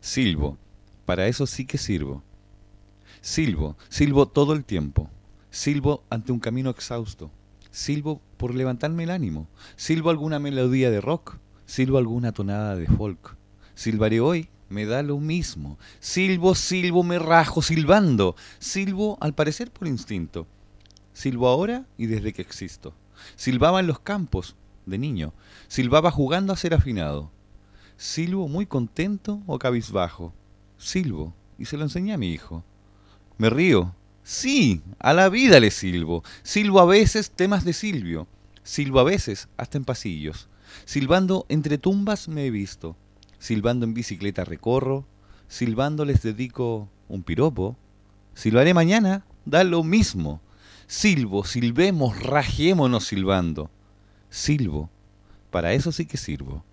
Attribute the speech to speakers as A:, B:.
A: Silbo, para eso sí que sirvo. Silbo, silbo todo el tiempo. Silbo ante un camino exhausto. Silbo por levantarme el ánimo. Silbo alguna melodía de rock. Silbo alguna tonada de folk. Silbaré hoy, me da lo mismo. Silbo, silbo, me rajo silbando. Silbo al parecer por instinto. Silbo ahora y desde que existo. Silbaba en los campos, de niño. Silbaba jugando a ser afinado. Silbo muy contento o cabizbajo. Silbo, y se lo enseñé a mi hijo. Me río. Sí, a la vida le silbo. Silbo a veces temas de Silvio. Silbo a veces hasta en pasillos. Silbando entre tumbas me he visto. Silbando en bicicleta recorro. Silbando les dedico un piropo. Silbaré mañana, da lo mismo. Silbo, silbemos, rajémonos silbando. Silbo, para eso sí que sirvo.